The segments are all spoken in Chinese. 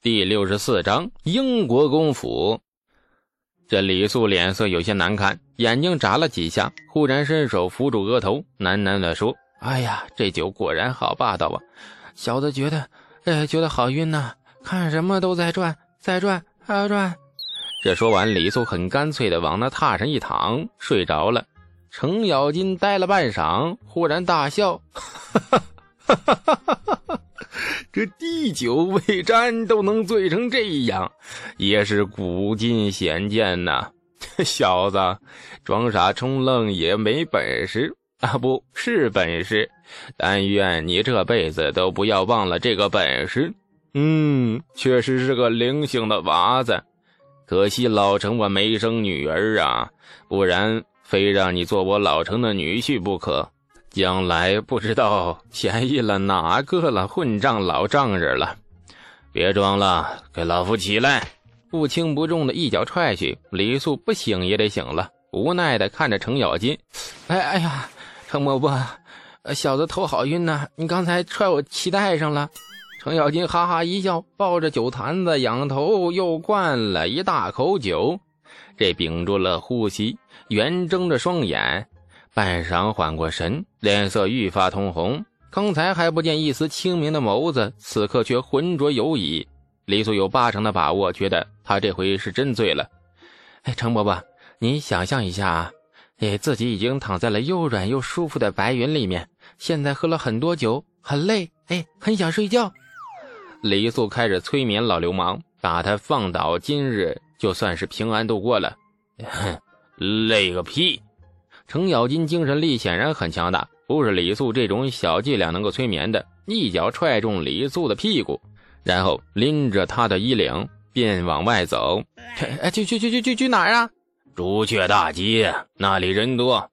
第六十四章英国公府。这李素脸色有些难看，眼睛眨了几下，忽然伸手扶住额头，喃喃地说：“哎呀，这酒果然好霸道啊！小子觉得，呃，觉得好晕呐，看什么都在转，在转，还要转。”这说完，李素很干脆地往那榻上一躺，睡着了。程咬金呆了半晌，忽然大笑：“哈哈哈哈哈哈！”这滴酒未沾都能醉成这样，也是古今鲜见呐！这 小子装傻充愣也没本事啊，不是本事。但愿你这辈子都不要忘了这个本事。嗯，确实是个灵性的娃子，可惜老程我没生女儿啊，不然非让你做我老程的女婿不可。将来不知道便宜了哪个了混账老丈人了！别装了，给老夫起来！不轻不重的一脚踹去，李素不醒也得醒了，无奈的看着程咬金：“哎哎呀，程伯伯，小子头好晕呐！你刚才踹我脐带上了。”程咬金哈哈一笑，抱着酒坛子仰头又灌了一大口酒，这屏住了呼吸，圆睁着双眼。半晌缓过神，脸色愈发通红。刚才还不见一丝清明的眸子，此刻却浑浊有已。李素有八成的把握，觉得他这回是真醉了。哎，程伯伯，你想象一下，哎，自己已经躺在了又软又舒服的白云里面，现在喝了很多酒，很累，哎，很想睡觉。李素开始催眠老流氓，把他放倒，今日就算是平安度过了。哼，累个屁！程咬金精神力显然很强大，不是李素这种小伎俩能够催眠的。一脚踹中李素的屁股，然后拎着他的衣领便往外走。去去去去去去哪儿啊？朱雀大街，那里人多。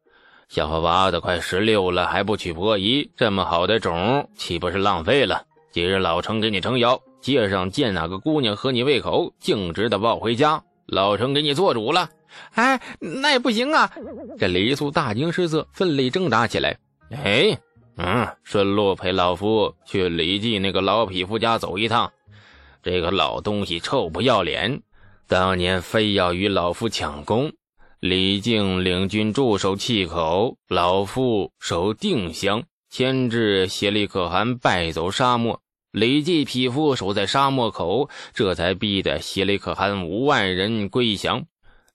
小花娃子快十六了，还不娶婆姨，这么好的种岂不是浪费了？今日老程给你撑腰，街上见哪个姑娘合你胃口，径直的抱回家。老程给你做主了。哎，那也不行啊！这李素大惊失色，奋力挣扎起来。哎，嗯，顺路陪老夫去李记那个老匹夫家走一趟。这个老东西臭不要脸，当年非要与老夫抢功。李靖领军驻守气口，老夫守定襄，牵制协力可汗败走沙漠。李记匹夫守在沙漠口，这才逼得协力可汗五万人归降。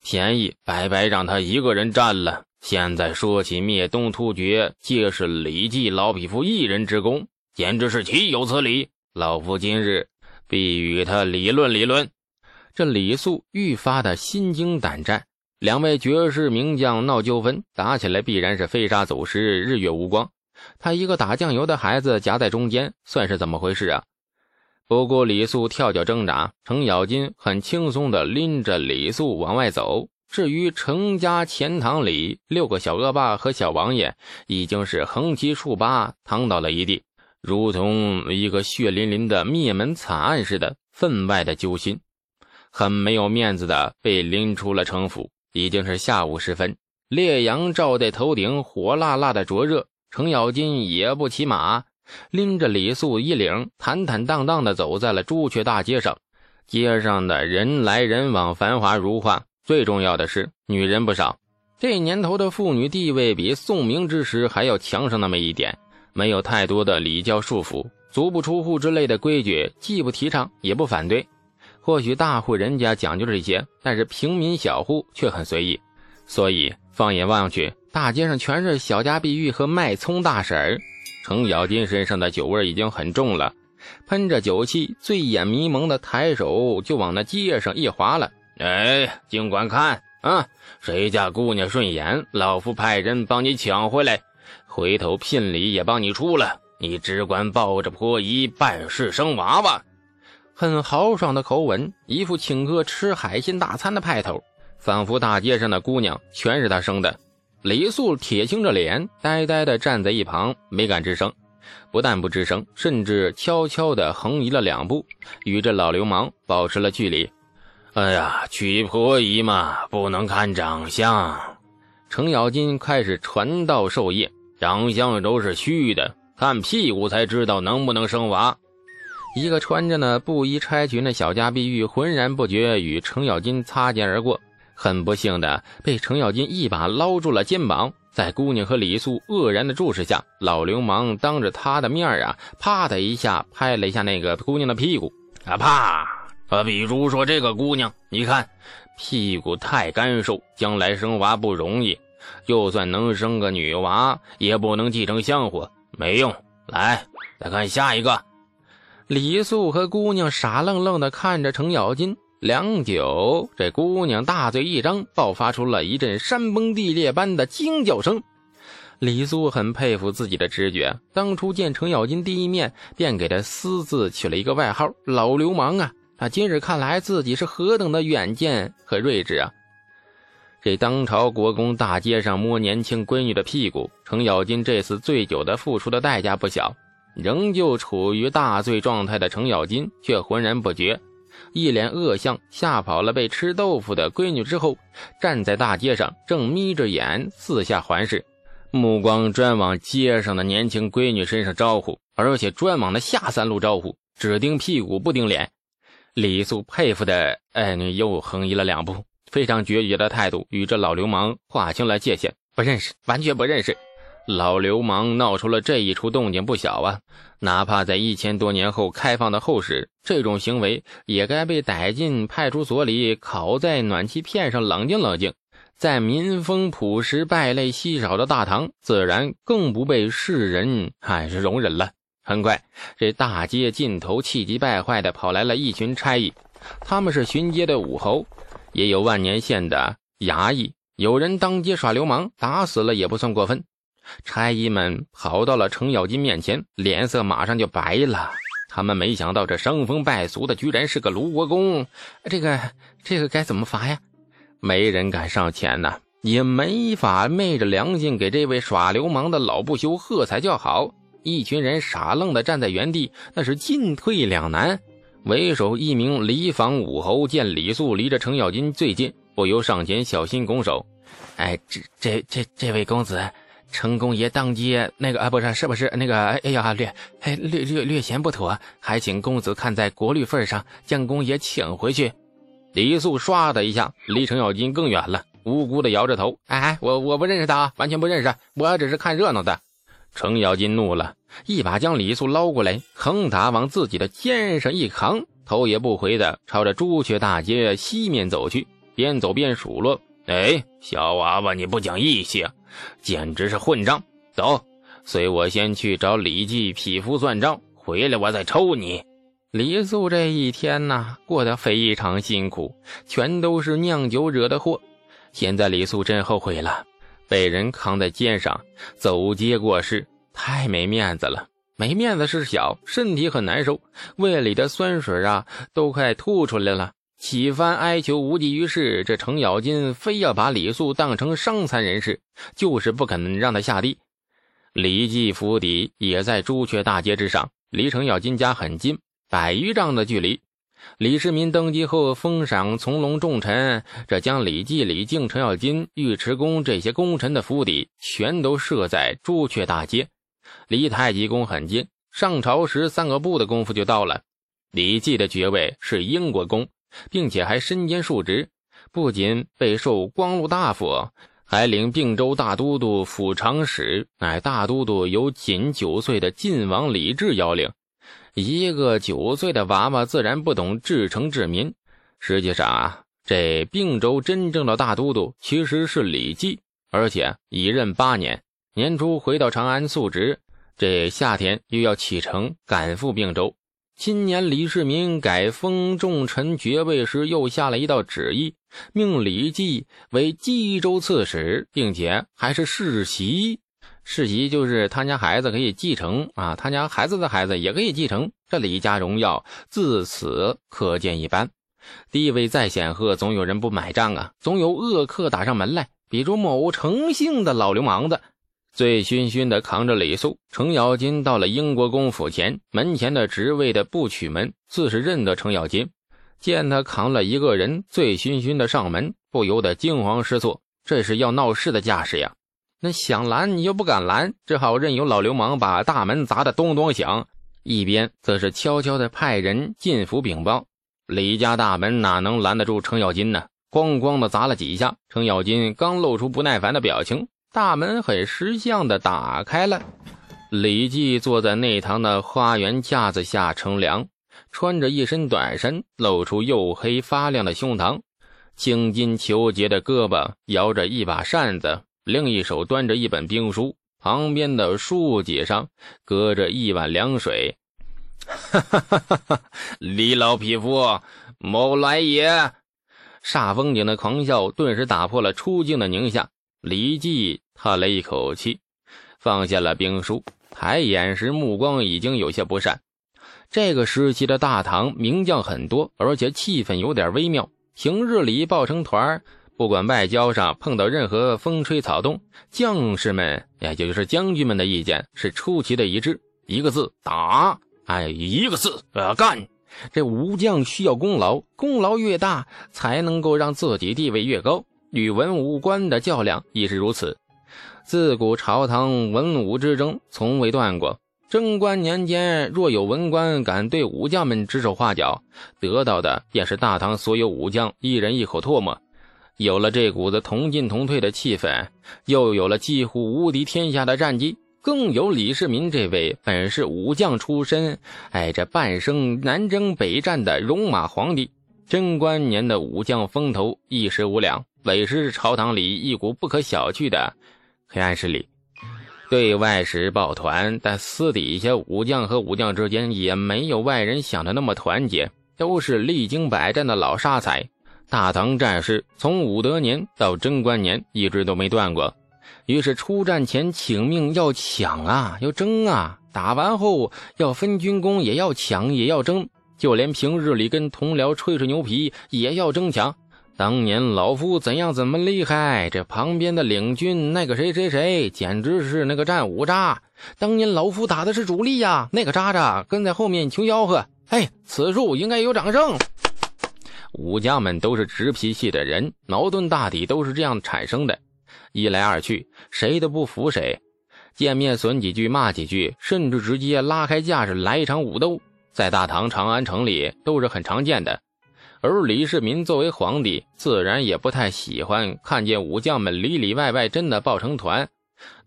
便宜白白让他一个人占了。现在说起灭东突厥，皆是李继老匹夫一人之功，简直是岂有此理！老夫今日必与他理论理论。这李肃愈发的心惊胆战。两位绝世名将闹纠纷，打起来必然是飞沙走石，日月无光。他一个打酱油的孩子夹在中间，算是怎么回事啊？不顾李素跳脚挣扎，程咬金很轻松地拎着李素往外走。至于程家钱堂里六个小恶霸和小王爷，已经是横七竖八躺倒了一地，如同一个血淋淋的灭门惨案似的，分外的揪心。很没有面子的被拎出了城府。已经是下午时分，烈阳照在头顶，火辣辣的灼热。程咬金也不骑马。拎着李素衣领，坦坦荡荡地走在了朱雀大街上。街上的人来人往，繁华如画。最重要的是，女人不少。这年头的妇女地位比宋明之时还要强上那么一点，没有太多的礼教束缚，足不出户之类的规矩，既不提倡，也不反对。或许大户人家讲究这些，但是平民小户却很随意。所以放眼望去，大街上全是小家碧玉和卖葱大婶儿。程咬金身上的酒味已经很重了，喷着酒气，醉眼迷蒙的抬手就往那街上一划了。哎，尽管看啊，谁家姑娘顺眼，老夫派人帮你抢回来，回头聘礼也帮你出了。你只管抱着婆姨办事生娃娃，很豪爽的口吻，一副请客吃海鲜大餐的派头，仿佛大街上的姑娘全是他生的。李素铁青着脸，呆呆地站在一旁，没敢吱声。不但不吱声，甚至悄悄地横移了两步，与这老流氓保持了距离。哎呀，娶婆姨嘛，不能看长相。程咬金开始传道授业，长相都是虚的，看屁股才知道能不能生娃。一个穿着呢布衣钗裙的小家碧玉浑然不觉与程咬金擦肩而过，很不幸的被程咬金一把捞住了肩膀。在姑娘和李素愕然的注视下，老流氓当着他的面啊，啪的一下拍了一下那个姑娘的屁股，啊啪！啊，比如说这个姑娘，你看屁股太干瘦，将来生娃不容易，就算能生个女娃，也不能继承香火，没用。来，再看下一个。李素和姑娘傻愣愣的看着程咬金，良久，这姑娘大嘴一张，爆发出了一阵山崩地裂般的惊叫声。李苏很佩服自己的直觉，当初见程咬金第一面，便给他私自取了一个外号“老流氓”啊！啊，今日看来自己是何等的远见和睿智啊！这当朝国公大街上摸年轻闺女的屁股，程咬金这次醉酒的付出的代价不小。仍旧处于大醉状态的程咬金却浑然不觉，一脸恶相，吓跑了被吃豆腐的闺女之后，站在大街上，正眯着眼四下环视，目光专往街上的年轻闺女身上招呼，而且专往那下三路招呼，只盯屁股不盯脸。李素佩服的，哎，又横移了两步，非常决绝的态度与这老流氓划清了界限，不认识，完全不认识。老流氓闹出了这一出动静不小啊！哪怕在一千多年后开放的后世，这种行为也该被逮进派出所里，烤在暖气片上冷静冷静。在民风朴实、败类稀少的大唐，自然更不被世人还是容忍了。很快，这大街尽头气急败坏的跑来了一群差役，他们是巡街的武侯，也有万年县的衙役。有人当街耍流氓，打死了也不算过分。差役们跑到了程咬金面前，脸色马上就白了。他们没想到这伤风败俗的居然是个卢国公，这个这个该怎么罚呀？没人敢上前呐，也没法昧着良心给这位耍流氓的老不休喝彩叫好。一群人傻愣的站在原地，那是进退两难。为首一名离坊武侯见李素离着程咬金最近，不由上前小心拱手：“哎，这这这这位公子。”程公爷当街那个啊，不是，是不是那个？哎呀，略哎略略略嫌不妥，还请公子看在国律份上，将公爷请回去。李素唰的一下离程咬金更远了，无辜的摇着头。哎哎，我我不认识他，完全不认识，我只是看热闹的。程咬金怒了，一把将李素捞过来，横打往自己的肩上一扛，头也不回的朝着朱雀大街西面走去，边走边数落：“哎，小娃娃，你不讲义气！”简直是混账！走，随我先去找李记匹夫算账，回来我再抽你。李素这一天呐，过得非常辛苦，全都是酿酒惹的祸。现在李素真后悔了，被人扛在肩上走街过市，太没面子了。没面子是小，身体很难受，胃里的酸水啊都快吐出来了。几番哀求无济于事，这程咬金非要把李素当成伤残人士，就是不肯让他下地。李记府邸也在朱雀大街之上，离程咬金家很近，百余丈的距离。李世民登基后封赏从龙重臣，这将李记、李靖、程咬金、尉迟恭这些功臣的府邸全都设在朱雀大街，离太极宫很近，上朝时三个步的功夫就到了。李记的爵位是英国公。并且还身兼数职，不仅被授光禄大夫，还领并州大都督府长史。乃大都督由仅九岁的晋王李治邀领。一个九岁的娃娃自然不懂治城治民。实际上啊，这并州真正的大都督其实是李绩，而且已任八年。年初回到长安述职，这夏天又要启程赶赴并州。今年李世民改封重臣爵位时，又下了一道旨意，命李绩为冀州刺史，并且还是世袭。世袭就是他家孩子可以继承啊，他家孩子的孩子也可以继承。这李家荣耀自此可见一斑。地位再显赫，总有人不买账啊，总有恶客打上门来，比如某诚姓的老流氓子。醉醺醺的扛着李素，程咬金到了英国公府前门前的职位的不取门，自是认得程咬金。见他扛了一个人，醉醺醺的上门，不由得惊慌失措，这是要闹事的架势呀！那想拦你又不敢拦，只好任由老流氓把大门砸得咚咚响。一边则是悄悄地派人进府禀报。李家大门哪能拦得住程咬金呢？咣咣的砸了几下，程咬金刚露出不耐烦的表情，大门很识相的打开了。李记坐在内堂的花园架子下乘凉，穿着一身短衫，露出黝黑发亮的胸膛，青筋虬结的胳膊摇着一把扇子，另一手端着一本兵书，旁边的书几上搁着一碗凉水。哈哈哈哈哈！李老匹夫，某来也！煞风景的狂笑顿时打破了出镜的宁夏。李记叹了一口气，放下了兵书，抬眼时目光已经有些不善。这个时期的大唐名将很多，而且气氛有点微妙。平日里抱成团，不管外交上碰到任何风吹草动，将士们，也就是将军们的意见是出奇的一致，一个字打。哎，一个字，干！这武将需要功劳，功劳越大，才能够让自己地位越高。与文武官的较量亦是如此。自古朝堂文武之争从未断过。贞观年间，若有文官敢对武将们指手画脚，得到的便是大唐所有武将一人一口唾沫。有了这股子同进同退的气氛，又有了几乎无敌天下的战绩。更有李世民这位本是武将出身，哎，这半生南征北战的戎马皇帝，贞观年的武将风头一时无两，委实是朝堂里一股不可小觑的黑暗势力。对外时抱团，但私底下武将和武将之间也没有外人想的那么团结，都是历经百战的老沙才。大唐战事从武德年到贞观年一直都没断过。于是出战前请命要抢啊，要争啊！打完后要分军功，也要抢，也要争。就连平日里跟同僚吹吹牛皮，也要争抢。当年老夫怎样怎么厉害，这旁边的领军那个谁谁谁，简直是那个战五渣。当年老夫打的是主力呀，那个渣渣跟在后面求吆喝。哎，此处应该有掌声。武将们都是直脾气的人，矛盾大抵都是这样产生的。一来二去，谁都不服谁，见面损几句，骂几句，甚至直接拉开架势来一场武斗，在大唐长安城里都是很常见的。而李世民作为皇帝，自然也不太喜欢看见武将们里里外外真的抱成团，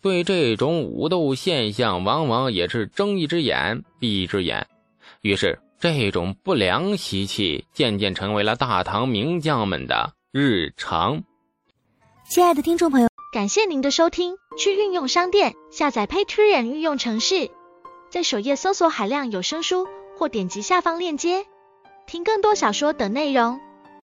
对这种武斗现象，往往也是睁一只眼闭一只眼。于是，这种不良习气渐渐成为了大唐名将们的日常。亲爱的听众朋友，感谢您的收听。去运用商店下载 Patreon 运用城市，在首页搜索海量有声书，或点击下方链接听更多小说等内容。